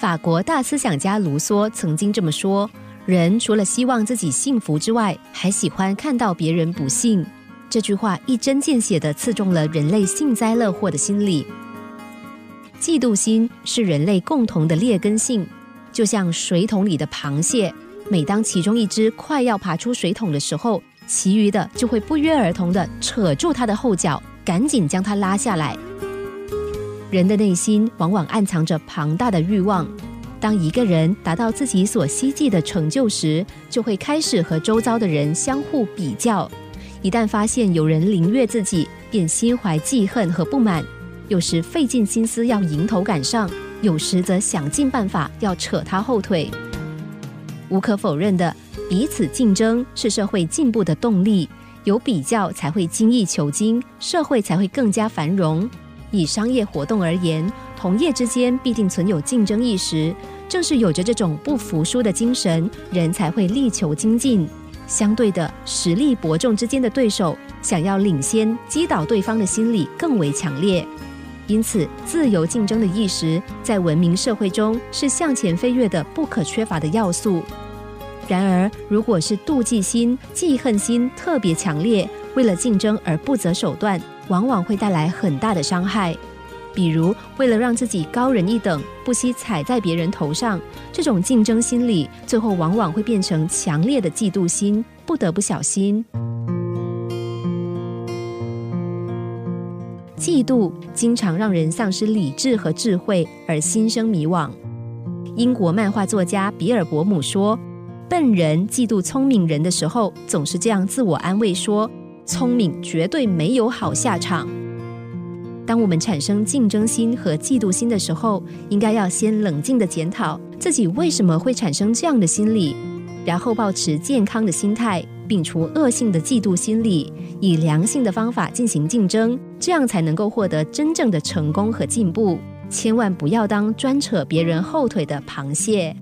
法国大思想家卢梭曾经这么说：“人除了希望自己幸福之外，还喜欢看到别人不幸。”这句话一针见血地刺中了人类幸灾乐祸的心理。嫉妒心是人类共同的劣根性，就像水桶里的螃蟹，每当其中一只快要爬出水桶的时候，其余的就会不约而同地扯住它的后脚，赶紧将它拉下来。人的内心往往暗藏着庞大的欲望。当一个人达到自己所希冀的成就时，就会开始和周遭的人相互比较。一旦发现有人凌越自己，便心怀记恨和不满。有时费尽心思要迎头赶上，有时则想尽办法要扯他后腿。无可否认的，彼此竞争是社会进步的动力。有比较才会精益求精，社会才会更加繁荣。以商业活动而言，同业之间必定存有竞争意识。正是有着这种不服输的精神，人才会力求精进。相对的，实力伯仲之间的对手，想要领先、击倒对方的心理更为强烈。因此，自由竞争的意识在文明社会中是向前飞跃的不可缺乏的要素。然而，如果是妒忌心、记恨心特别强烈，为了竞争而不择手段。往往会带来很大的伤害，比如为了让自己高人一等，不惜踩在别人头上，这种竞争心理最后往往会变成强烈的嫉妒心，不得不小心。嫉妒经常让人丧失理智和智慧，而心生迷惘。英国漫画作家比尔伯姆说：“笨人嫉妒聪明人的时候，总是这样自我安慰说。”聪明绝对没有好下场。当我们产生竞争心和嫉妒心的时候，应该要先冷静的检讨自己为什么会产生这样的心理，然后保持健康的心态，摒除恶性的嫉妒心理，以良性的方法进行竞争，这样才能够获得真正的成功和进步。千万不要当专扯别人后腿的螃蟹。